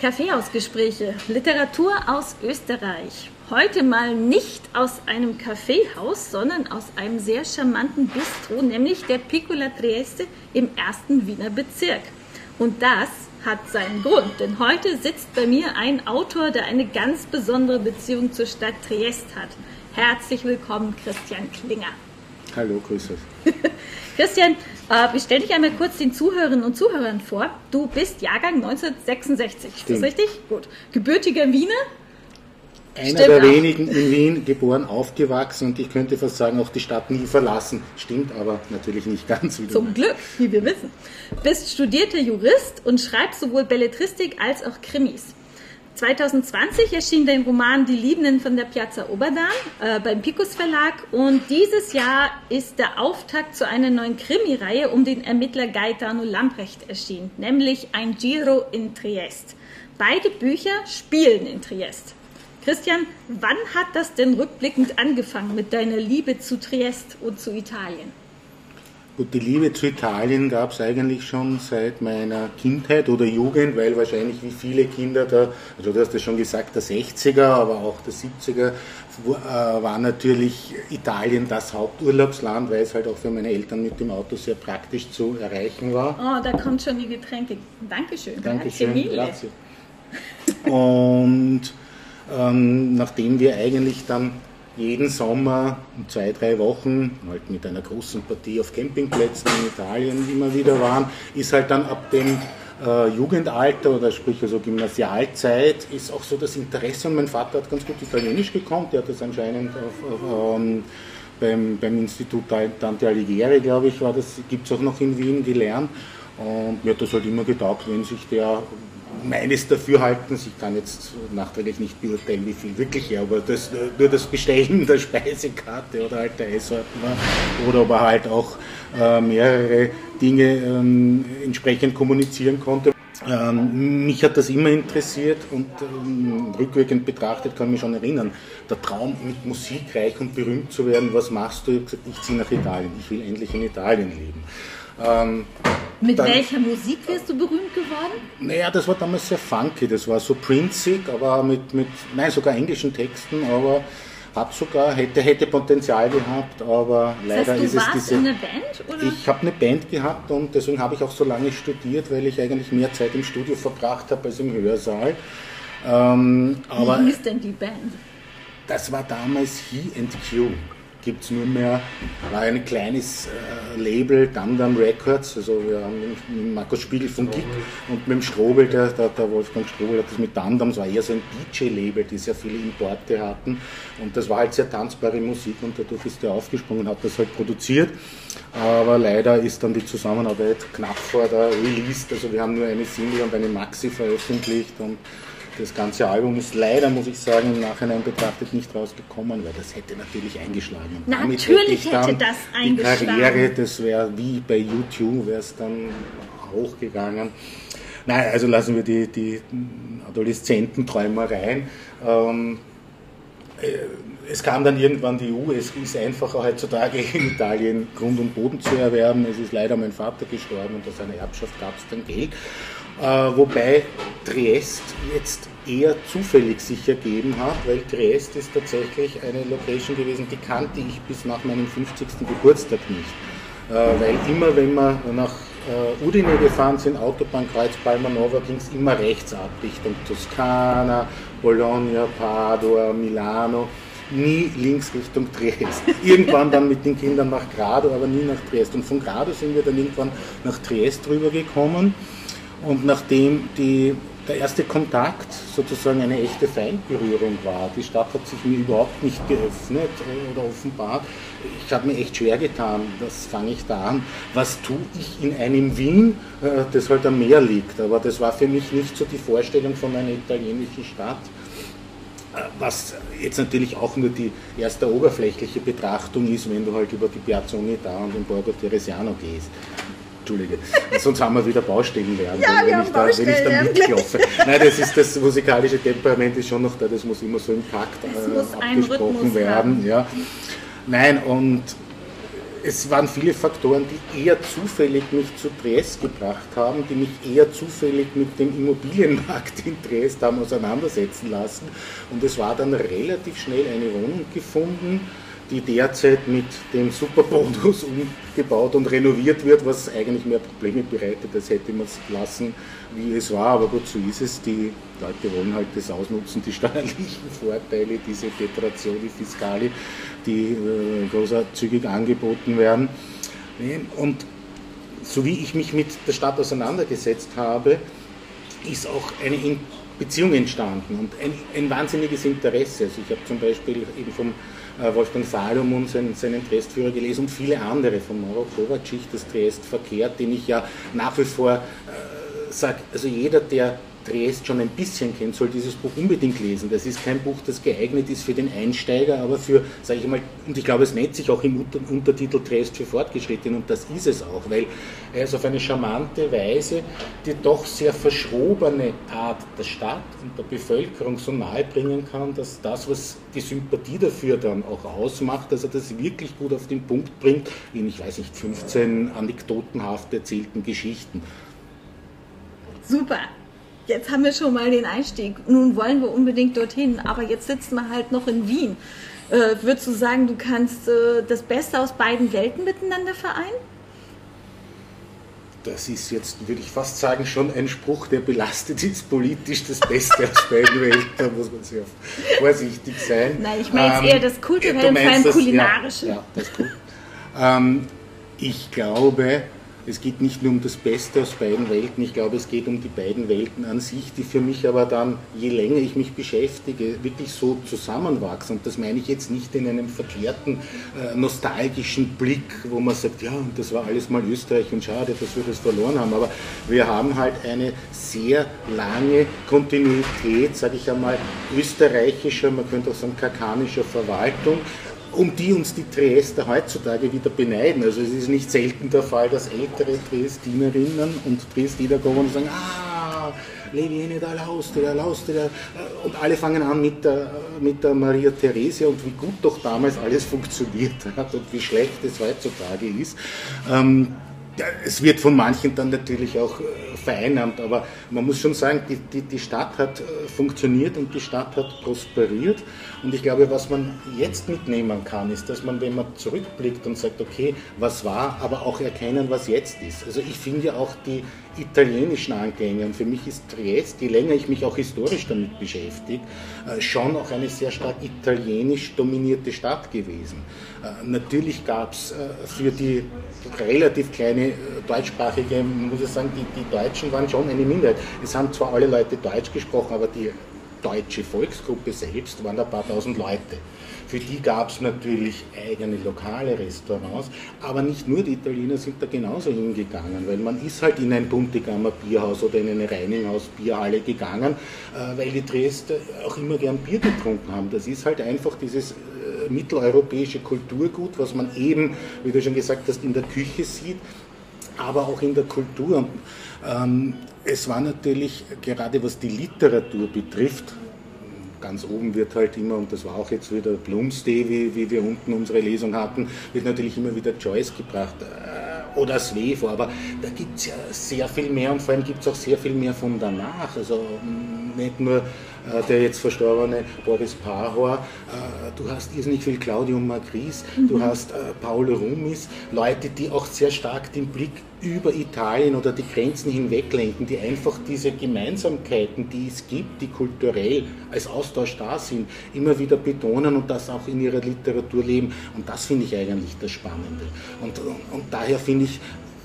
Kaffeehausgespräche, Literatur aus Österreich. Heute mal nicht aus einem Kaffeehaus, sondern aus einem sehr charmanten Bistro, nämlich der Piccola Trieste im ersten Wiener Bezirk. Und das hat seinen Grund, denn heute sitzt bei mir ein Autor, der eine ganz besondere Beziehung zur Stadt Triest hat. Herzlich willkommen, Christian Klinger. Hallo, grüß euch. Christian, äh, stell dich einmal kurz den Zuhörerinnen und Zuhörern vor. Du bist Jahrgang 1966, ist das richtig? Gut. Gebürtiger Wiener? Einer Stimmt der auch. wenigen in Wien geboren, aufgewachsen und ich könnte fast sagen, auch die Stadt nie verlassen. Stimmt aber natürlich nicht ganz. Wie Zum Glück, wie wir wissen. Bist studierter Jurist und schreibst sowohl Belletristik als auch Krimis. 2020 erschien dein Roman Die Liebenden von der Piazza Oberdan äh, beim Picus Verlag und dieses Jahr ist der Auftakt zu einer neuen Krimireihe um den Ermittler Gaetano Lamprecht erschienen, nämlich ein Giro in Triest. Beide Bücher spielen in Triest. Christian, wann hat das denn rückblickend angefangen mit deiner Liebe zu Triest und zu Italien? Gut, die Liebe zu Italien gab es eigentlich schon seit meiner Kindheit oder Jugend, weil wahrscheinlich wie viele Kinder da, also du hast ja schon gesagt, der 60er, aber auch der 70er, äh, war natürlich Italien das Haupturlaubsland, weil es halt auch für meine Eltern mit dem Auto sehr praktisch zu erreichen war. Oh, da kommt schon die Getränke. Dankeschön. Dankeschön. Grazie. Und ähm, nachdem wir eigentlich dann jeden Sommer zwei, drei Wochen halt mit einer großen Partie auf Campingplätzen in Italien immer wieder waren, ist halt dann ab dem äh, Jugendalter oder sprich also Gymnasialzeit ist auch so das Interesse und mein Vater hat ganz gut Italienisch gekonnt, der hat das anscheinend auf, auf, ähm, beim, beim Institut Dante Alighieri, glaube ich, war das, gibt es auch noch in Wien gelernt. Und mir hat das halt immer getaugt, wenn sich der meines Dafürhaltens, ich kann jetzt nachträglich nicht beurteilen, wie viel wirklich, aber das, nur das Bestellen der Speisekarte oder halt der Esssorten war, oder ob er halt auch äh, mehrere Dinge ähm, entsprechend kommunizieren konnte. Ähm, mich hat das immer interessiert und ähm, rückwirkend betrachtet kann ich mich schon erinnern, der Traum mit Musik reich und berühmt zu werden, was machst du? Ich habe gesagt, ich ziehe nach Italien, ich will endlich in Italien leben. Ähm, Mit dann, welcher Musik wirst du berühmt geworden? Naja, das war damals sehr funky, das war so prinzig, aber mit, mit nein, sogar englischen Texten, aber hat sogar, hätte, hätte Potenzial gehabt, aber leider das heißt, ist es diese. In einer Band, oder? Ich habe eine Band gehabt und deswegen habe ich auch so lange studiert, weil ich eigentlich mehr Zeit im Studio verbracht habe als im Hörsaal. Ähm, Wie hieß denn die Band? Das war damals He and Q gibt es nur mehr, war ein kleines äh, Label, Dandam Records, also wir haben mit Markus Spiegel von Gig und mit dem Strobel, der, der, der Wolfgang Strobel hat das mit Dandam, es war eher so ein DJ-Label, die sehr viele Importe hatten. Und das war halt sehr tanzbare Musik und dadurch ist er aufgesprungen und hat das halt produziert, aber leider ist dann die Zusammenarbeit knapp vor der Release, also wir haben nur eine Single und eine Maxi veröffentlicht und das ganze Album ist leider, muss ich sagen, im Nachhinein betrachtet nicht rausgekommen, weil das hätte natürlich eingeschlagen. Und natürlich hätte, hätte das eingeschlagen. Die Karriere, das wäre wie bei YouTube, wäre es dann hochgegangen. Nein, also lassen wir die, die Adoleszententräumereien. Ähm, äh, es kam dann irgendwann die EU, es ist einfacher heutzutage in Italien Grund und Boden zu erwerben. Es ist leider mein Vater gestorben und aus seiner Erbschaft gab es dann Geld. Äh, wobei Triest jetzt eher zufällig sich ergeben hat, weil Triest ist tatsächlich eine Location gewesen, die kannte ich bis nach meinem 50. Geburtstag nicht. Äh, weil immer wenn wir nach äh, Udine gefahren sind, Autobahnkreuz Palmanova, ging es immer rechts ab, Richtung Toskana, Bologna, Padua, Milano nie links Richtung Triest. Irgendwann dann mit den Kindern nach Grado, aber nie nach Triest. Und von Grado sind wir dann irgendwann nach Triest rübergekommen. Und nachdem die, der erste Kontakt sozusagen eine echte Feindberührung war, die Stadt hat sich mir überhaupt nicht geöffnet oder offenbart, ich habe mir echt schwer getan, das fange ich da an, was tue ich in einem Wien, äh, das halt am Meer liegt. Aber das war für mich nicht so die Vorstellung von einer italienischen Stadt äh, was jetzt natürlich auch nur die erste oberflächliche Betrachtung ist, wenn du halt über die Piazza Unità und den Borgo Teresiano gehst. Entschuldige. Sonst haben wir wieder Baustellen werden, ja, wenn, ich da, wenn ich da mitklopfe. Nein, das ist das musikalische Temperament ist schon noch da, das muss immer so im Takt äh, abgesprochen werden. Ja. Nein, und es waren viele Faktoren, die eher zufällig mich zu Triest gebracht haben, die mich eher zufällig mit dem Immobilienmarkt in Triest haben auseinandersetzen lassen. Und es war dann relativ schnell eine Wohnung gefunden, die derzeit mit dem Superbonus umgebaut und renoviert wird, was eigentlich mehr Probleme bereitet, als hätte man es lassen, wie es war. Aber gut, so ist es. Die Leute wollen halt das ausnutzen, die steuerlichen Vorteile, diese Detrazioni Fiscali, die äh, großzügig angeboten werden. Und so wie ich mich mit der Stadt auseinandergesetzt habe, ist auch eine Beziehung entstanden und ein, ein wahnsinniges Interesse. Also ich habe zum Beispiel eben vom Wolfgang Salomon seinen, seinen Triestführer gelesen und viele andere, von Mauro Kovacic, das Triest verkehrt, den ich ja nach wie vor äh, sage, also jeder, der Triest schon ein bisschen kennt, soll dieses Buch unbedingt lesen. Das ist kein Buch, das geeignet ist für den Einsteiger, aber für, sage ich mal, und ich glaube, es nennt sich auch im Untertitel Triest für Fortgeschrittene und das ist es auch, weil er es auf eine charmante Weise die doch sehr verschrobene Art der Stadt und der Bevölkerung so nahe bringen kann, dass das, was die Sympathie dafür dann auch ausmacht, dass er das wirklich gut auf den Punkt bringt, in, ich weiß nicht, 15 anekdotenhaft erzählten Geschichten. Super jetzt haben wir schon mal den Einstieg. Nun wollen wir unbedingt dorthin, aber jetzt sitzen wir halt noch in Wien. Äh, würdest du sagen, du kannst äh, das Beste aus beiden Welten miteinander vereinen? Das ist jetzt, würde ich fast sagen, schon ein Spruch, der belastet ist politisch das Beste aus beiden Welten. Da muss man sehr vorsichtig sein. Nein, ich meine jetzt ähm, eher das kulturelle, vor allem kulinarische. Ja, ja, das Kult. Ähm, ich glaube, es geht nicht nur um das Beste aus beiden Welten, ich glaube, es geht um die beiden Welten an sich, die für mich aber dann, je länger ich mich beschäftige, wirklich so zusammenwachsen. Und das meine ich jetzt nicht in einem verklärten, äh, nostalgischen Blick, wo man sagt, ja, das war alles mal Österreich und schade, dass wir das verloren haben. Aber wir haben halt eine sehr lange Kontinuität, sage ich einmal, österreichischer, man könnte auch sagen, kakanischer Verwaltung um die uns die Triester heutzutage wieder beneiden. Also es ist nicht selten der Fall, dass ältere Triestinerinnen und Triestiner kommen und sagen, ah, Leviene da Laustre, Laustre, und alle fangen an mit der, mit der Maria Theresia und wie gut doch damals alles funktioniert hat und wie schlecht es heutzutage ist. Ähm, es wird von manchen dann natürlich auch äh, vereinnahmt, aber man muss schon sagen, die, die, die Stadt hat äh, funktioniert und die Stadt hat prosperiert. Und ich glaube, was man jetzt mitnehmen kann, ist, dass man, wenn man zurückblickt und sagt, okay, was war, aber auch erkennen, was jetzt ist. Also ich finde ja auch die italienischen Anklänge, und für mich ist Triest, je länger ich mich auch historisch damit beschäftige, äh, schon auch eine sehr stark italienisch dominierte Stadt gewesen. Äh, natürlich gab es für die relativ kleine deutschsprachige, muss ich sagen, die, die Deutschen waren schon eine Minderheit. Es haben zwar alle Leute Deutsch gesprochen, aber die deutsche Volksgruppe selbst waren ein paar tausend Leute. Für die gab es natürlich eigene lokale Restaurants, aber nicht nur die Italiener sind da genauso hingegangen, weil man ist halt in ein Buntigammer Bierhaus oder in eine Reininghaus Bierhalle gegangen, äh, weil die Dresdner auch immer gern Bier getrunken haben. Das ist halt einfach dieses äh, mitteleuropäische Kulturgut, was man eben, wie du schon gesagt hast, in der Küche sieht, aber auch in der Kultur. Ähm, es war natürlich, gerade was die Literatur betrifft, ganz oben wird halt immer, und das war auch jetzt wieder Bloomsday, wie, wie wir unten unsere Lesung hatten, wird natürlich immer wieder Joyce gebracht äh, oder Svevo, aber da gibt es ja sehr viel mehr und vor allem gibt es auch sehr viel mehr von danach. Also nicht nur der jetzt verstorbene Boris Pahor, äh, du hast irrsinnig viel Claudio Magris, mhm. du hast äh, Paul Rumis, Leute, die auch sehr stark den Blick über Italien oder die Grenzen hinweg lenken, die einfach diese Gemeinsamkeiten, die es gibt, die kulturell als Austausch da sind, immer wieder betonen und das auch in ihrer Literatur leben. Und das finde ich eigentlich das Spannende. Und, und, und daher finde ich,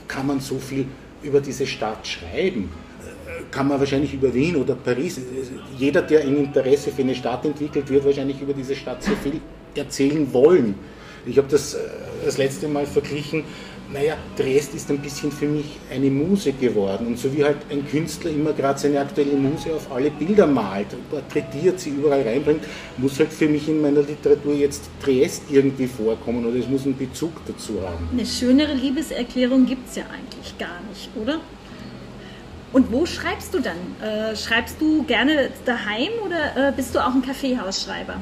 kann man so viel über diese Stadt schreiben kann man wahrscheinlich über Wien oder Paris, jeder, der ein Interesse für eine Stadt entwickelt, wird wahrscheinlich über diese Stadt sehr viel erzählen wollen. Ich habe das äh, das letzte Mal verglichen, naja, Dresd ist ein bisschen für mich eine Muse geworden. Und so wie halt ein Künstler immer gerade seine aktuelle Muse auf alle Bilder malt, porträtiert, sie überall reinbringt, muss halt für mich in meiner Literatur jetzt Dresd irgendwie vorkommen oder es muss einen Bezug dazu haben. Eine schönere Liebeserklärung gibt es ja eigentlich gar nicht, oder? Und wo schreibst du dann? Äh, schreibst du gerne daheim oder äh, bist du auch ein Kaffeehausschreiber?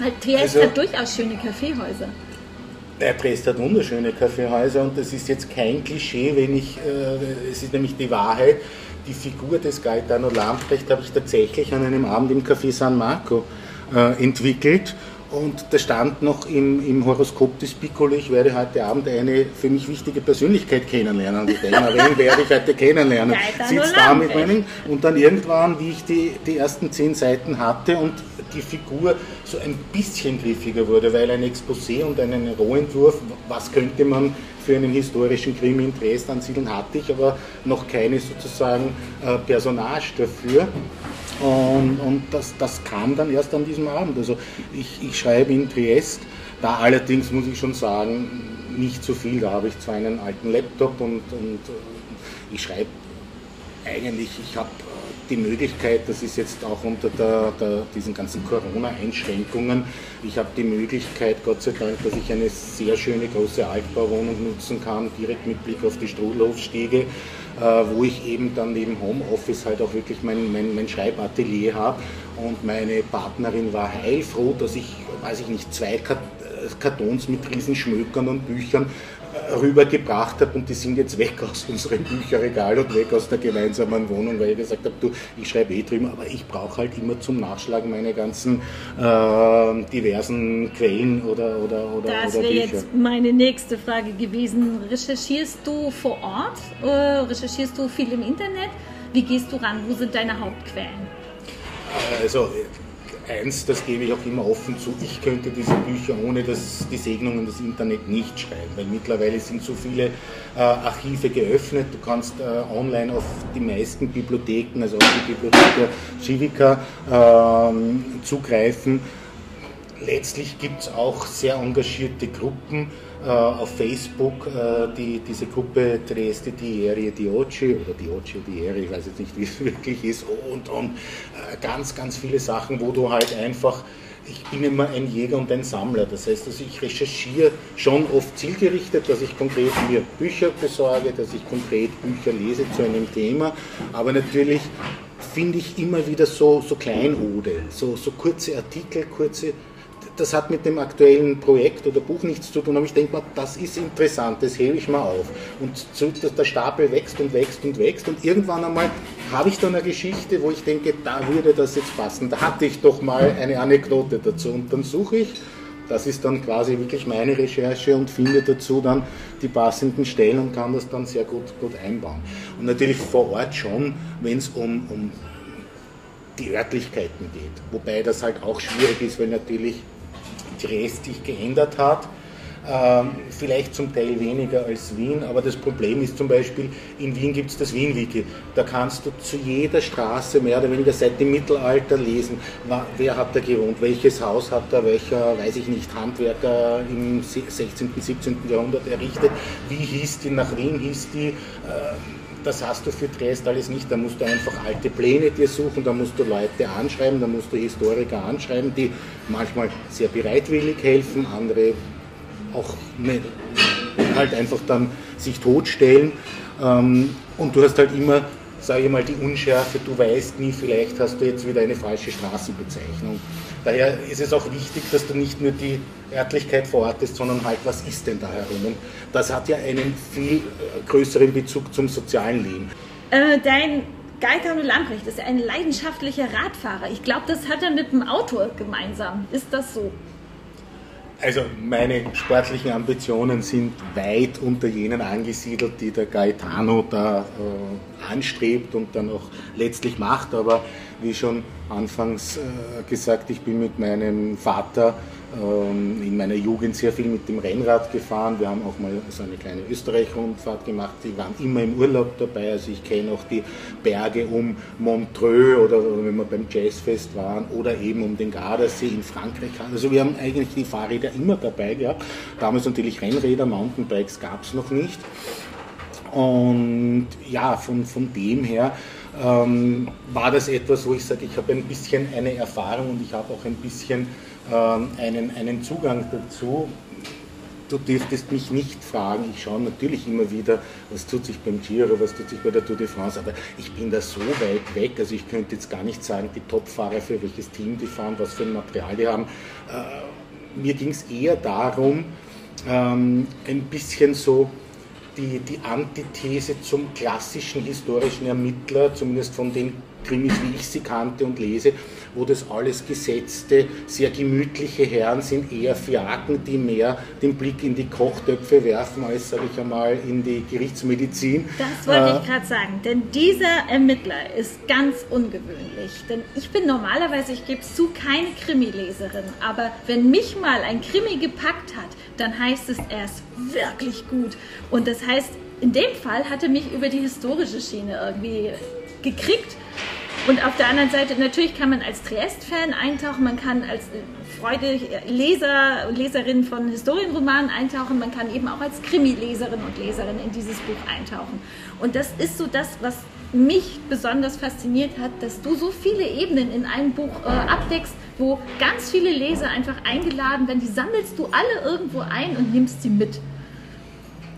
Halt, Triest also, hat durchaus schöne Kaffeehäuser. Der Dresd hat wunderschöne Kaffeehäuser und das ist jetzt kein Klischee, wenn ich, äh, es ist nämlich die Wahrheit, die Figur des Gaetano Lamprecht habe ich tatsächlich an einem Abend im Café San Marco äh, entwickelt und da stand noch im, im Horoskop des Piccolo, ich werde heute Abend eine für mich wichtige Persönlichkeit kennenlernen. Und ich denke, wen werde ich heute kennenlernen? Sitzt da mit meinen. Und dann irgendwann, wie ich die, die ersten zehn Seiten hatte und die Figur so ein bisschen griffiger wurde, weil ein Exposé und einen Rohentwurf, was könnte man für einen historischen Krimi in Dresden ansiedeln, hatte ich aber noch keine sozusagen äh, Personage dafür. Und, und das, das, kam dann erst an diesem Abend. Also ich, ich schreibe in Triest, da allerdings muss ich schon sagen, nicht so viel. Da habe ich zwar einen alten Laptop und, und äh, ich schreibe eigentlich, ich habe die Möglichkeit, das ist jetzt auch unter der, der, diesen ganzen Corona-Einschränkungen, ich habe die Möglichkeit, Gott sei Dank, dass ich eine sehr schöne große Altbauwohnung nutzen kann, direkt mit Blick auf die Strudelhofstege äh, wo ich eben dann neben Homeoffice halt auch wirklich mein, mein, mein Schreibatelier habe. Und meine Partnerin war heilfroh, dass ich, weiß ich nicht, zwei Kartons mit Riesenschmökern und Büchern rübergebracht habe und die sind jetzt weg aus unserem Bücherregal und weg aus der gemeinsamen Wohnung, weil ich gesagt habe, du, ich schreibe eh drüben, aber ich brauche halt immer zum Nachschlagen meine ganzen äh, diversen Quellen oder oder oder Das wäre jetzt meine nächste Frage gewesen. Recherchierst du vor Ort? Äh, recherchierst du viel im Internet? Wie gehst du ran? Wo sind deine Hauptquellen? Also eins, das gebe ich auch immer offen zu, ich könnte diese Bücher ohne das, die Segnungen des Internet nicht schreiben, weil mittlerweile sind so viele äh, Archive geöffnet, du kannst äh, online auf die meisten Bibliotheken, also auf die Bibliothek der Civica äh, zugreifen. Letztlich gibt es auch sehr engagierte Gruppen, auf Facebook äh, die, diese Gruppe Trieste Dieri di Oggi oder di Oggi Dieri, ich weiß jetzt nicht, wie es wirklich ist, und, und äh, ganz, ganz viele Sachen, wo du halt einfach ich bin immer ein Jäger und ein Sammler. Das heißt, dass ich recherchiere schon oft zielgerichtet, dass ich konkret mir Bücher besorge, dass ich konkret Bücher lese zu einem Thema. Aber natürlich finde ich immer wieder so, so Kleinode, so, so kurze Artikel, kurze das hat mit dem aktuellen Projekt oder Buch nichts zu tun, aber ich denke mal, das ist interessant, das hebe ich mal auf. Und so, der Stapel wächst und wächst und wächst und irgendwann einmal habe ich dann eine Geschichte, wo ich denke, da würde das jetzt passen. Da hatte ich doch mal eine Anekdote dazu und dann suche ich. Das ist dann quasi wirklich meine Recherche und finde dazu dann die passenden Stellen und kann das dann sehr gut, gut einbauen. Und natürlich vor Ort schon, wenn es um, um die Örtlichkeiten geht. Wobei das halt auch schwierig ist, weil natürlich Sich geändert hat. Ähm, vielleicht zum Teil weniger als Wien, aber das Problem ist zum Beispiel, in Wien gibt es das Wien-Wiki. Da kannst du zu jeder Straße mehr oder weniger seit dem Mittelalter lesen, wer hat da gewohnt, welches Haus hat da welcher, weiß ich nicht, Handwerker im 16., 17. Jahrhundert errichtet, wie hieß die, nach wem hieß die. Äh, das hast du für Triest alles nicht. Da musst du einfach alte Pläne dir suchen, da musst du Leute anschreiben, da musst du Historiker anschreiben, die manchmal sehr bereitwillig helfen, andere auch nicht, halt einfach dann sich totstellen. Ähm, und du hast halt immer, sage ich mal, die Unschärfe, du weißt nie, vielleicht hast du jetzt wieder eine falsche Straßenbezeichnung. Daher ist es auch wichtig, dass du nicht nur die Örtlichkeit verortest, sondern halt, was ist denn da herum? Und das hat ja einen viel äh, größeren Bezug zum sozialen Leben. Äh, dein Gaetano Lamprecht ist ein leidenschaftlicher Radfahrer. Ich glaube, das hat er mit dem Autor gemeinsam. Ist das so? Also meine sportlichen Ambitionen sind weit unter jenen angesiedelt, die der Gaetano da äh, anstrebt und dann auch letztlich macht. Aber wie schon anfangs äh, gesagt, ich bin mit meinem Vater in meiner Jugend sehr viel mit dem Rennrad gefahren. Wir haben auch mal so eine kleine Österreich-Rundfahrt gemacht. Die waren immer im Urlaub dabei. Also ich kenne auch die Berge um Montreux oder wenn wir beim Jazzfest waren oder eben um den Gardasee in Frankreich. Also wir haben eigentlich die Fahrräder immer dabei gehabt. Damals natürlich Rennräder, Mountainbikes gab es noch nicht. Und ja, von, von dem her ähm, war das etwas, wo ich sage, ich habe ein bisschen eine Erfahrung und ich habe auch ein bisschen ähm, einen, einen Zugang dazu. Du dürftest mich nicht fragen, ich schaue natürlich immer wieder, was tut sich beim Giro, was tut sich bei der Tour de France, aber ich bin da so weit weg, also ich könnte jetzt gar nicht sagen, die Topfahrer für welches Team die fahren, was für ein Material die haben. Äh, mir ging es eher darum, ähm, ein bisschen so die, die Antithese zum klassischen historischen Ermittler, zumindest von den Krimis, wie ich sie kannte und lese, wo das alles gesetzte, sehr gemütliche Herren sind, eher Fiaken, die mehr den Blick in die Kochtöpfe werfen, als, sage ich einmal, in die Gerichtsmedizin. Das wollte äh, ich gerade sagen, denn dieser Ermittler ist ganz ungewöhnlich. Denn ich bin normalerweise, ich gebe zu, keine Krimileserin, aber wenn mich mal ein Krimi gepackt hat, dann heißt es, er ist wirklich gut. Und das heißt, in dem Fall hat er mich über die historische Schiene irgendwie gekriegt und auf der anderen Seite, natürlich kann man als Triest-Fan eintauchen, man kann als Freude Leser und Leserin von Historienromanen eintauchen, man kann eben auch als Krimi-Leserin und Leserin in dieses Buch eintauchen. Und das ist so das, was mich besonders fasziniert hat, dass du so viele Ebenen in einem Buch äh, abdeckst, wo ganz viele Leser einfach eingeladen werden, die sammelst du alle irgendwo ein und nimmst sie mit.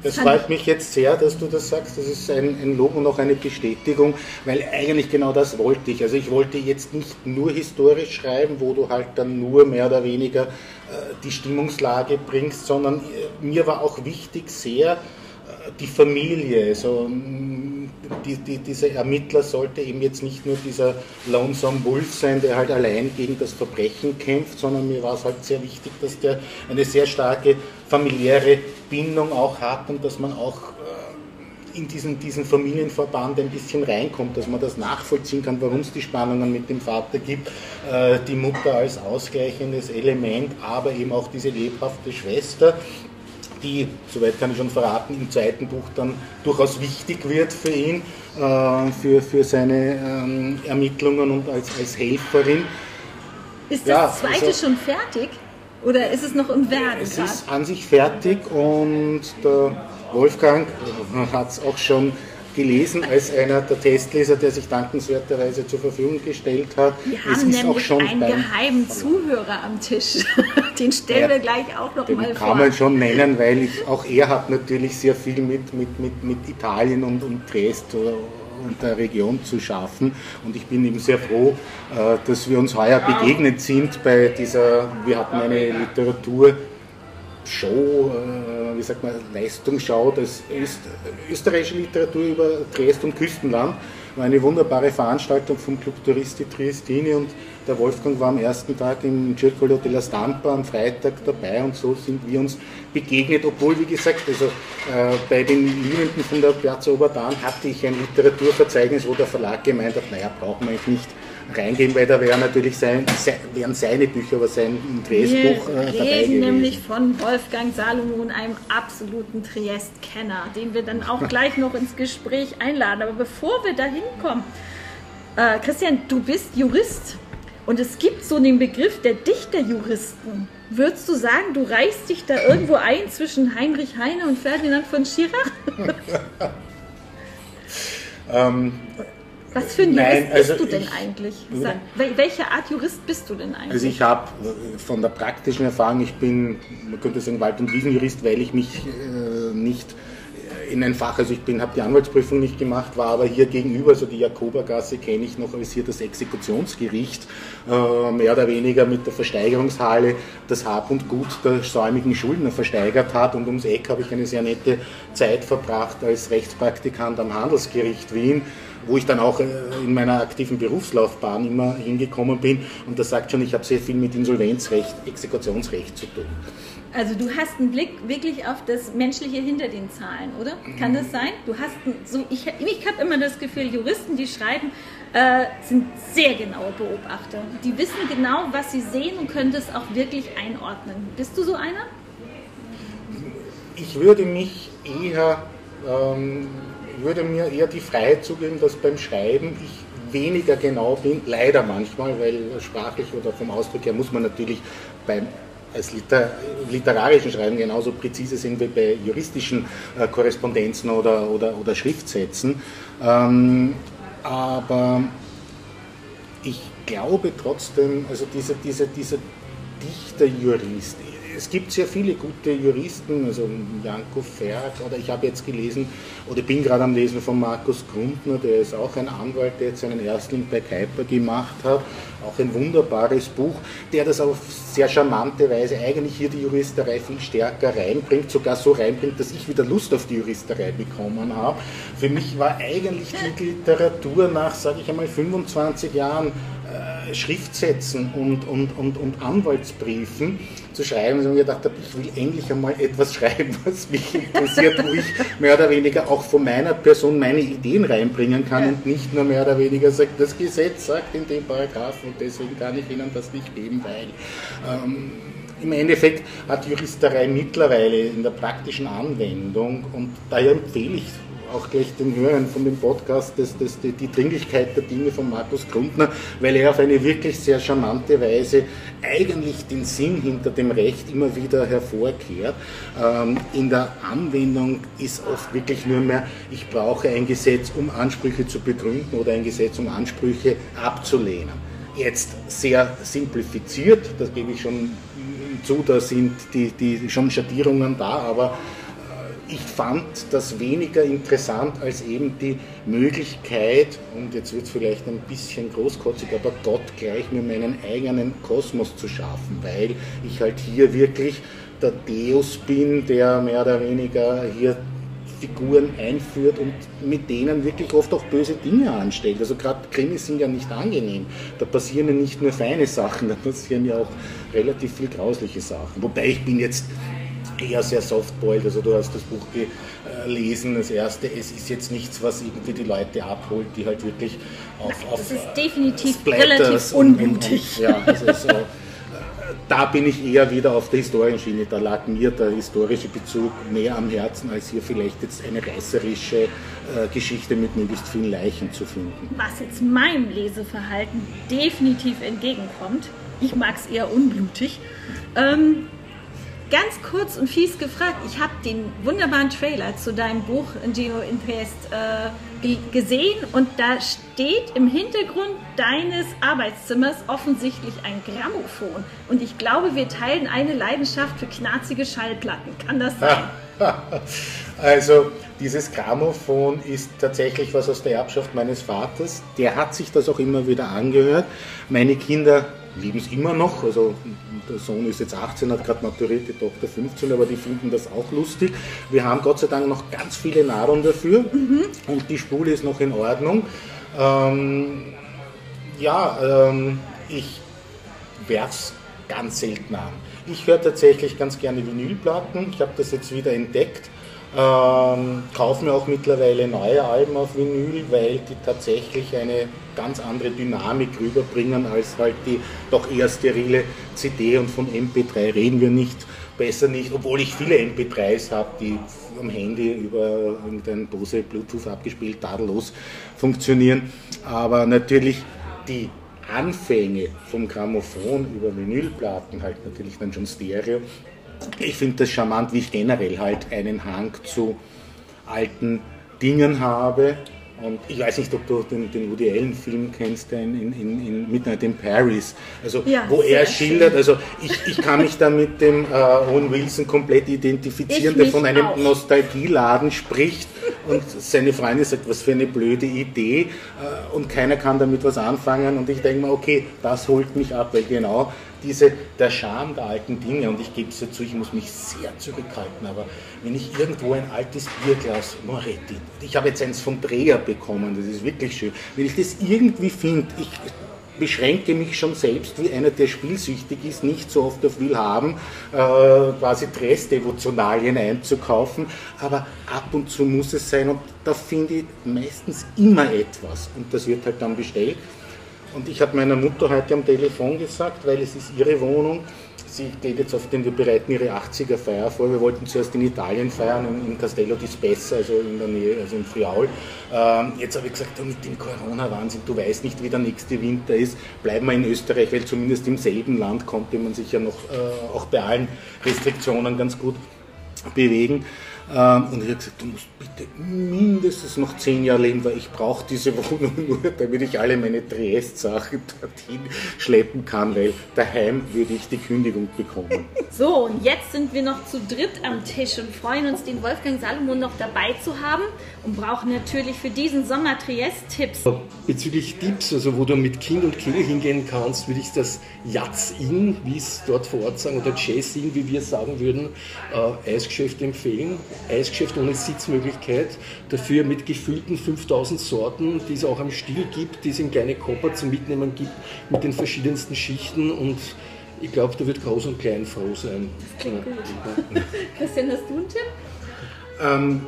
Das freut mich jetzt sehr, dass du das sagst. Das ist ein, ein, Lob und auch eine Bestätigung, weil eigentlich genau das wollte ich. Also ich wollte jetzt nicht nur historisch schreiben, wo du halt dann nur mehr oder weniger äh, die Stimmungslage bringst, sondern äh, mir war auch wichtig sehr, die Familie, also die, die, dieser Ermittler sollte eben jetzt nicht nur dieser Lonesome Wolf sein, der halt allein gegen das Verbrechen kämpft, sondern mir war es halt sehr wichtig, dass der eine sehr starke familiäre Bindung auch hat und dass man auch äh, in diesen, diesen Familienverband ein bisschen reinkommt, dass man das nachvollziehen kann, warum es die Spannungen mit dem Vater gibt, äh, die Mutter als ausgleichendes Element, aber eben auch diese lebhafte Schwester die, soweit kann ich schon verraten, im zweiten Buch dann durchaus wichtig wird für ihn, äh, für, für seine ähm, Ermittlungen und als, als Helferin. Ist das ja, zweite also, schon fertig? Oder ist es noch im Werden? Es grad? ist an sich fertig und der Wolfgang hat es auch schon gelesen als einer der Testleser, der sich dankenswerterweise zur Verfügung gestellt hat. Wir haben nämlich einen geheimen Zuhörer am Tisch. Den stellen ja, wir gleich auch noch mal vor. kann man schon nennen, weil ich, auch er hat natürlich sehr viel mit, mit, mit, mit Italien und, und Triest und der Region zu schaffen. Und ich bin eben sehr froh, äh, dass wir uns heuer begegnet sind bei dieser, wir hatten eine Literatur- Show, äh, wie sagt man, Leistungsschau des Öst österreichischen Literatur über Triest und Küstenland. War eine wunderbare Veranstaltung vom Club Touristi Triestini und der Wolfgang war am ersten Tag im Circolo della Stampa am Freitag dabei und so sind wir uns begegnet, obwohl, wie gesagt, also äh, bei den Liebenden von der Piazza Oberdan hatte ich ein Literaturverzeichnis, wo der Verlag gemeint hat, naja, brauchen wir eigentlich nicht reingehen, weil da wären natürlich sein, wären seine Bücher, aber sein Dresbuch äh, dabei Wir reden nämlich von Wolfgang Salomon, einem absoluten Triest-Kenner, den wir dann auch gleich noch ins Gespräch einladen. Aber bevor wir da hinkommen, äh, Christian, du bist Jurist und es gibt so den Begriff der Dichterjuristen. Würdest du sagen, du reichst dich da irgendwo ein zwischen Heinrich Heine und Ferdinand von Schirach? ähm, was für ein Jurist Nein, also bist du denn ich, eigentlich? Welche Art Jurist bist du denn eigentlich? Also ich habe äh, von der praktischen Erfahrung, ich bin, man könnte sagen, Wald- und Wiesenjurist, weil ich mich äh, nicht in ein Fach, also ich habe die Anwaltsprüfung nicht gemacht, war aber hier gegenüber, also die Jakobergasse kenne ich noch als hier das Exekutionsgericht, äh, mehr oder weniger mit der Versteigerungshalle das Hab und Gut der säumigen Schuldner versteigert hat und ums Eck habe ich eine sehr nette Zeit verbracht als Rechtspraktikant am Handelsgericht Wien wo ich dann auch äh, in meiner aktiven Berufslaufbahn immer hingekommen bin. Und das sagt schon, ich habe sehr viel mit Insolvenzrecht, Exekutionsrecht zu tun. Also du hast einen Blick wirklich auf das Menschliche hinter den Zahlen, oder? Kann das sein? Du hast so, ich, ich habe immer das Gefühl, Juristen, die schreiben, äh, sind sehr genaue Beobachter. Die wissen genau, was sie sehen und können das auch wirklich einordnen. Bist du so einer? Ich würde mich eher ähm, würde mir eher die Freiheit zugeben, dass beim Schreiben ich weniger genau bin, leider manchmal, weil sprachlich oder vom Ausdruck her muss man natürlich beim als Liter literarischen Schreiben genauso präzise sind wie bei juristischen äh, Korrespondenzen oder, oder, oder Schriftsätzen. Ähm, aber ich glaube trotzdem, also dieser, dieser, dieser Dichterjurist, es gibt sehr viele gute Juristen, also Janko Ferg oder ich habe jetzt gelesen oder bin gerade am Lesen von Markus Grundner, der ist auch ein Anwalt, der jetzt seinen Erstling bei Kuiper gemacht hat, auch ein wunderbares Buch, der das auf sehr charmante Weise eigentlich hier die Juristerei viel stärker reinbringt, sogar so reinbringt, dass ich wieder Lust auf die Juristerei bekommen habe. Für mich war eigentlich die Literatur nach, sage ich einmal, 25 Jahren äh, Schriftsätzen und, und, und, und Anwaltsbriefen zu schreiben, dass ich gedacht habe, ich will endlich einmal etwas schreiben, was mich interessiert, wo ich mehr oder weniger auch von meiner Person meine Ideen reinbringen kann und nicht nur mehr oder weniger sagt, das Gesetz sagt in dem Paragraphen und deswegen kann ich Ihnen das nicht geben, weil ähm, im Endeffekt hat Juristerei mittlerweile in der praktischen Anwendung und daher empfehle ich auch gleich den Hörern von dem Podcast das, das, die, die Dringlichkeit der Dinge von Markus Grundner, weil er auf eine wirklich sehr charmante Weise eigentlich den Sinn hinter dem Recht immer wieder hervorkehrt. Ähm, in der Anwendung ist oft wirklich nur mehr, ich brauche ein Gesetz, um Ansprüche zu begründen oder ein Gesetz, um Ansprüche abzulehnen. Jetzt sehr simplifiziert, das gebe ich schon zu, da sind die, die schon Schattierungen da, aber ich fand das weniger interessant als eben die Möglichkeit, und jetzt wird es vielleicht ein bisschen großkotzig, aber Gott gleich mir meinen eigenen Kosmos zu schaffen, weil ich halt hier wirklich der Deus bin, der mehr oder weniger hier Figuren einführt und mit denen wirklich oft auch böse Dinge anstellt. Also gerade Krimis sind ja nicht angenehm. Da passieren ja nicht nur feine Sachen, da passieren ja auch relativ viel grausliche Sachen. Wobei ich bin jetzt eher sehr softboiled. Also du hast das Buch gelesen, das erste. Es ist jetzt nichts, was irgendwie die Leute abholt, die halt wirklich auf. auf das ist definitiv relativ unblutig. Und, und, ja, also so, äh, da bin ich eher wieder auf der Historienschiene. Da lag mir der historische Bezug mehr am Herzen, als hier vielleicht jetzt eine reißerische äh, Geschichte mit möglichst vielen Leichen zu finden. Was jetzt meinem Leseverhalten definitiv entgegenkommt, ich mag es eher unblutig, ähm, ganz kurz und fies gefragt, ich habe den wunderbaren Trailer zu deinem Buch Gino Interest äh, gesehen und da steht im Hintergrund deines Arbeitszimmers offensichtlich ein Grammophon. Und ich glaube, wir teilen eine Leidenschaft für knarzige Schallplatten. Kann das sein? Also dieses Grammophon ist tatsächlich was aus der Erbschaft meines Vaters. Der hat sich das auch immer wieder angehört. Meine Kinder lieben es immer noch. Also der Sohn ist jetzt 18, hat gerade maturiert, die Tochter 15, aber die finden das auch lustig. Wir haben Gott sei Dank noch ganz viele Nahrung dafür mhm. und die Spule ist noch in Ordnung. Ähm, ja, ähm, ich werfe es ganz selten an. Ich höre tatsächlich ganz gerne Vinylplatten. Ich habe das jetzt wieder entdeckt. Ähm, kaufe mir auch mittlerweile neue Alben auf Vinyl, weil die tatsächlich eine ganz andere Dynamik rüberbringen als halt die doch eher sterile CD und von MP3 reden wir nicht, besser nicht, obwohl ich viele MP3s habe, die am Handy über irgendein Bose Bluetooth abgespielt, tadellos funktionieren. Aber natürlich die Anfänge vom Grammophon über Vinylplatten, halt natürlich dann schon Stereo, ich finde das charmant, wie ich generell halt einen Hang zu alten Dingen habe. Und ich weiß nicht, ob du den, den Woody Allen-Film kennst, der in, in, in Midnight in Paris, also ja, wo er schildert, also ich, ich kann mich da mit dem äh, Owen Wilson komplett identifizieren, der von einem auch. Nostalgieladen spricht und seine Freundin sagt, was für eine blöde Idee äh, und keiner kann damit was anfangen und ich denke mir, okay, das holt mich ab, weil genau diese, der Charme der alten Dinge, und ich gebe es dazu, ich muss mich sehr zurückhalten, aber wenn ich irgendwo ein altes Bierglas Moretti, ich habe jetzt eins von Dreher bekommen, das ist wirklich schön, wenn ich das irgendwie finde, ich beschränke mich schon selbst, wie einer, der spielsüchtig ist, nicht so oft auf will haben, äh, quasi Dressdevotionalien einzukaufen, aber ab und zu muss es sein und da finde ich meistens immer etwas. Und das wird halt dann bestellt. Und ich habe meiner Mutter heute am Telefon gesagt, weil es ist ihre Wohnung. Sie geht jetzt auf den, wir bereiten ihre 80er Feier vor. Wir wollten zuerst in Italien feiern, in, Castello di Spessa, also in der Nähe, also in Friaul. Ähm, jetzt habe ich gesagt, mit dem Corona-Wahnsinn, du weißt nicht, wie der nächste Winter ist. Bleiben wir in Österreich, weil zumindest im selben Land konnte man sich ja noch, äh, auch bei allen Restriktionen ganz gut bewegen. Ähm, und ich habe gesagt, du musst bitte mindestens noch zehn Jahre leben, weil ich brauche diese Wohnung nur, damit ich alle meine Triest-Sachen dorthin schleppen kann, weil daheim würde ich die Kündigung bekommen. So, und jetzt sind wir noch zu dritt am Tisch und freuen uns, den Wolfgang Salomon noch dabei zu haben und brauchen natürlich für diesen Sommer Triest-Tipps. Bezüglich Tipps, also wo du mit Kind und Kehle hingehen kannst, würde ich das Jazz-In, wie es dort vor Ort sagen, oder Jazz-In, wie wir sagen würden, äh, Eisgeschäft empfehlen. Eisgeschäft ohne Sitzmöglichkeit, dafür mit gefüllten 5000 Sorten, die es auch am Stiel gibt, die es in kleine Kopper zum Mitnehmen gibt, mit den verschiedensten Schichten und ich glaube, da wird groß und klein froh sein. Das klingt gut. Christian, hast du einen Tipp? Ähm,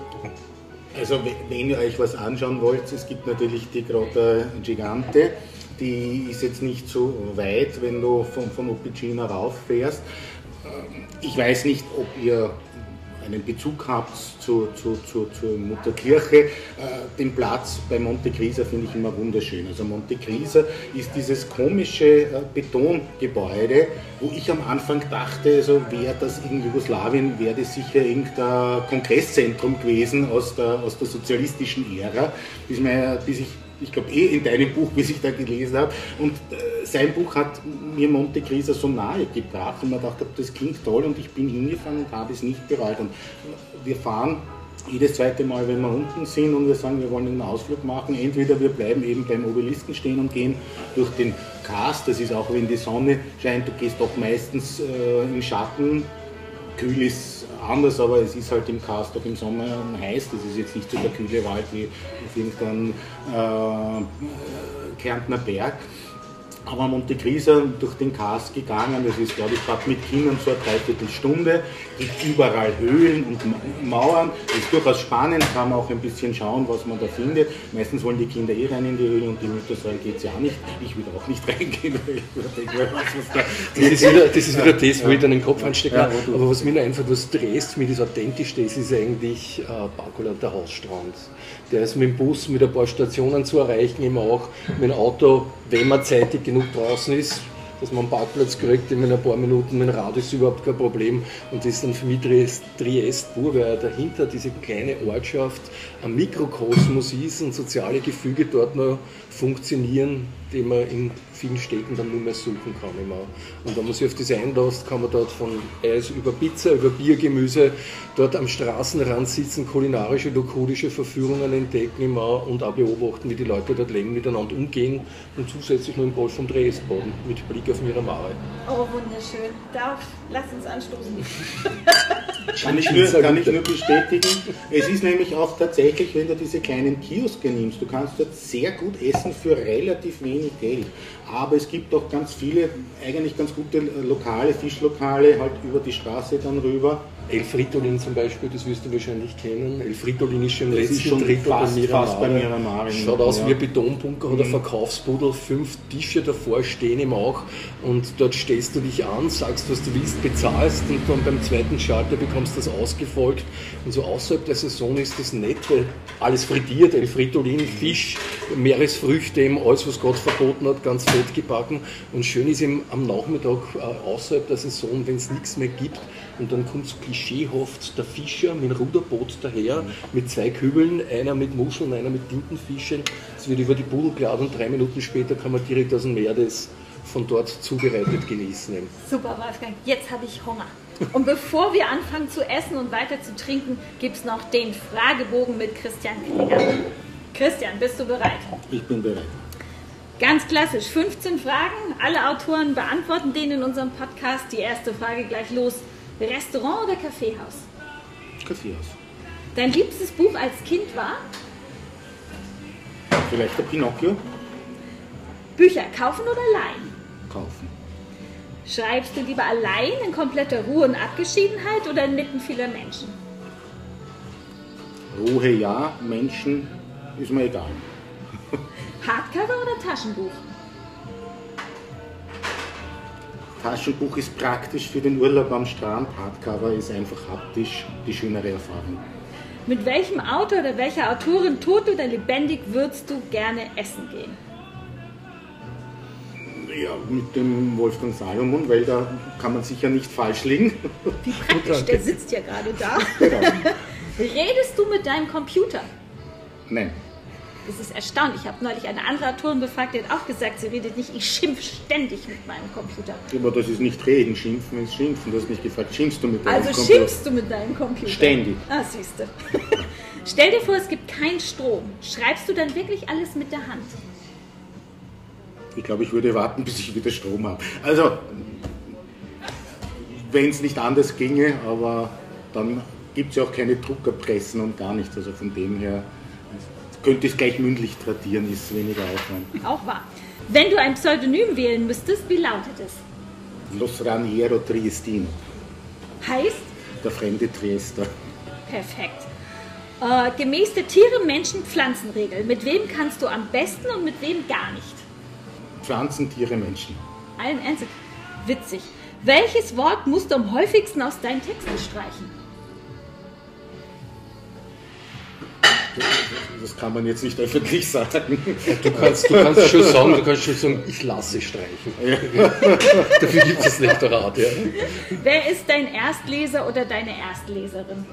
also wenn ihr euch was anschauen wollt, es gibt natürlich die Grotta Gigante, die ist jetzt nicht so weit, wenn du von, von Opicina rauffährst. Ähm, ich weiß nicht, ob ihr einen Bezug habt zu, zu, zu, zur Mutterkirche. Äh, den Platz bei Monte Crisa finde ich immer wunderschön. Also Monte Crisa ist dieses komische äh, Betongebäude, wo ich am Anfang dachte, also wäre das in Jugoslawien, wäre das sicher irgendein Kongresszentrum gewesen aus der, aus der sozialistischen Ära, bis, mir, bis ich ich glaube eh in deinem Buch, bis ich da gelesen habe. Und äh, sein Buch hat mir Monte Crisa so nahe gebracht und man dachte, das klingt toll und ich bin hingefahren und habe es nicht bereut. Und wir fahren jedes zweite Mal, wenn wir unten sind und wir sagen, wir wollen einen Ausflug machen, entweder wir bleiben eben beim Obelisken stehen und gehen durch den Cast, das ist auch, wenn die Sonne scheint, du gehst doch meistens äh, im Schatten, kühl ist anders, aber es ist halt im Cast auch im Sommer heiß, das ist jetzt nicht so der kühle Wald wie auf irgendeinem äh, Kärntner Berg aber Monte Crisa durch den Cast gegangen. Das ist, glaube ich, gerade mit Kindern so eine Dreiviertelstunde. Gibt überall Höhlen und Mauern. Das ist durchaus spannend, kann man auch ein bisschen schauen, was man da findet. Meistens wollen die Kinder eh rein in die Höhle und die Mütter sagen, geht es ja nicht. Ich will auch nicht reingehen, das, ist wieder, das ist wieder das, wo ich dann den Kopf anstecke. Ja, Aber was mir einfach, was Dresd mir das Authentischste ist, ist eigentlich äh, Bakula, der Hausstrand. Der ist mit dem Bus mit ein paar Stationen zu erreichen, immer auch mit dem Auto, wenn man zeitig genug draußen ist, dass man einen Parkplatz kriegt in ein paar Minuten mit dem Rad ist überhaupt kein Problem. Und das ist dann für mich Triest, Triest pur, weil dahinter diese kleine Ortschaft ein Mikrokosmos ist und soziale Gefüge dort noch funktionieren, die man in vielen Städten dann nur mehr suchen kann. Immer. Und wenn man sich auf das einlässt, kann man dort von Eis über Pizza, über Biergemüse dort am Straßenrand sitzen, kulinarische, lokalische Verführungen entdecken immer und auch beobachten, wie die Leute dort leben, miteinander umgehen und zusätzlich noch im Golf vom Dresden mit Blick auf Miramare. Oh, wunderschön. Darf, lass uns anstoßen. kann, ich nur, kann ich nur bestätigen. Es ist nämlich auch tatsächlich, wenn du diese kleinen Kioske nimmst, du kannst dort sehr gut essen für relativ wenig Geld. Aber es gibt auch ganz viele, eigentlich ganz gute Lokale, Fischlokale, halt über die Straße dann rüber. El Fritolin zum Beispiel, das wirst du wahrscheinlich kennen. El Fritolin ist schon im letzten schon Drittel fast, bei Fast bei Miramar. Schaut aus ja. wie ein Betonbunker, hat mhm. ein Verkaufsbudel, fünf Tische davor stehen im auch und dort stellst du dich an, sagst, was du willst, bezahlst und dann beim zweiten Schalter bekommst du das ausgefolgt. Und so außerhalb der Saison ist das nette, alles frittiert, El Fritolin, Fisch, Meeresfrüchte, alles was Gott verboten hat, ganz fett gebacken. Und schön ist eben am Nachmittag äh, außerhalb der Saison, wenn es nichts mehr gibt, und dann kommt so klischeehaft der Fischer mit dem Ruderboot daher, mit zwei Kübeln, einer mit Muscheln, einer mit Tintenfischen. Es wird über die Pudel geladen und drei Minuten später kann man direkt aus dem Meer das von dort zubereitet genießen. Super, Wolfgang, jetzt habe ich Hunger. Und bevor wir anfangen zu essen und weiter zu trinken, gibt es noch den Fragebogen mit Christian Klinger. Christian, bist du bereit? Ich bin bereit. Ganz klassisch, 15 Fragen. Alle Autoren beantworten den in unserem Podcast. Die erste Frage gleich los. Restaurant oder Kaffeehaus? Kaffeehaus. Dein liebstes Buch als Kind war? Vielleicht der Pinocchio. Bücher kaufen oder leihen? Kaufen. Schreibst du lieber allein in kompletter Ruhe und Abgeschiedenheit oder inmitten vieler Menschen? Ruhe ja, Menschen ist mir egal. Hardcover oder Taschenbuch? Taschenbuch ist praktisch für den Urlaub am Strand, Hardcover ist einfach haptisch die schönere Erfahrung. Mit welchem Autor oder welcher Autorin, tot oder lebendig, würdest du gerne essen gehen? Ja, mit dem Wolfgang Salomon, weil da kann man sicher nicht falsch liegen. Wie praktisch, der sitzt ja gerade da. Genau. Redest du mit deinem Computer? Nein. Das ist erstaunlich. Ich habe neulich eine andere Autorin befragt, die hat auch gesagt, sie redet nicht. Ich schimpfe ständig mit meinem Computer. Aber das ist nicht reden, schimpfen ist schimpfen. Du hast mich gefragt, schimpfst du mit deinem Also Computer? schimpfst du mit deinem Computer? Ständig. Ah, siehst du. Stell dir vor, es gibt keinen Strom. Schreibst du dann wirklich alles mit der Hand? Ich glaube, ich würde warten, bis ich wieder Strom habe. Also, wenn es nicht anders ginge, aber dann gibt es ja auch keine Druckerpressen und gar nichts. Also von dem her könnte es gleich mündlich tradieren, ist weniger Aufwand. Auch wahr. Wenn du ein Pseudonym wählen müsstest, wie lautet es? Los Raniero Triestino, Heißt? der fremde Triester. Perfekt. Äh, gemäß der Tiere, Menschen, Pflanzenregel. Mit wem kannst du am besten und mit wem gar nicht? Pflanzen, Tiere, Menschen. Allen Ernstes. Witzig. Welches Wort musst du am häufigsten aus deinen Texten streichen? Das kann man jetzt nicht öffentlich sagen. Du kannst, du kannst schon sagen, du kannst schon sagen, ich lasse streichen. Dafür gibt es Lektorat, ja. Wer ist dein Erstleser oder deine Erstleserin?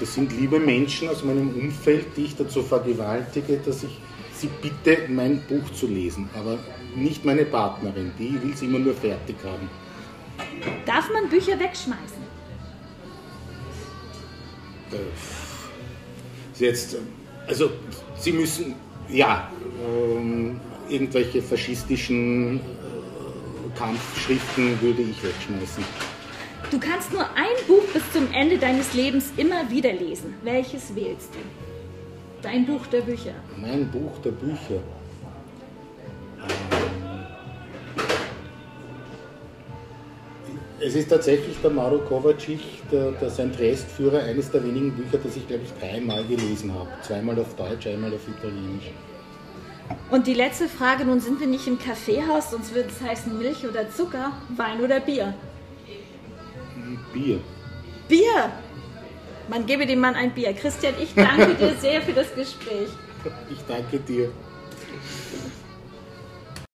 Das sind liebe Menschen aus meinem Umfeld, die ich dazu vergewaltige, dass ich sie bitte, mein Buch zu lesen. Aber nicht meine Partnerin, die will es immer nur fertig haben. Darf man Bücher wegschmeißen? Ist Jetzt, also sie müssen, ja, ähm, irgendwelche faschistischen äh, Kampfschriften würde ich wegschmeißen. Du kannst nur ein Buch bis zum Ende deines Lebens immer wieder lesen. Welches wählst du? Dein Buch der Bücher. Mein Buch der Bücher. Es ist tatsächlich der Mauro Kovacic, der, der sein Triest-Führer, eines der wenigen Bücher, das ich glaube ich dreimal gelesen habe. Zweimal auf Deutsch, einmal auf Italienisch. Und die letzte Frage, nun sind wir nicht im Kaffeehaus, sonst würde es heißen Milch oder Zucker, Wein oder Bier. Bier. Bier! Man gebe dem Mann ein Bier. Christian, ich danke dir sehr für das Gespräch. Ich danke dir.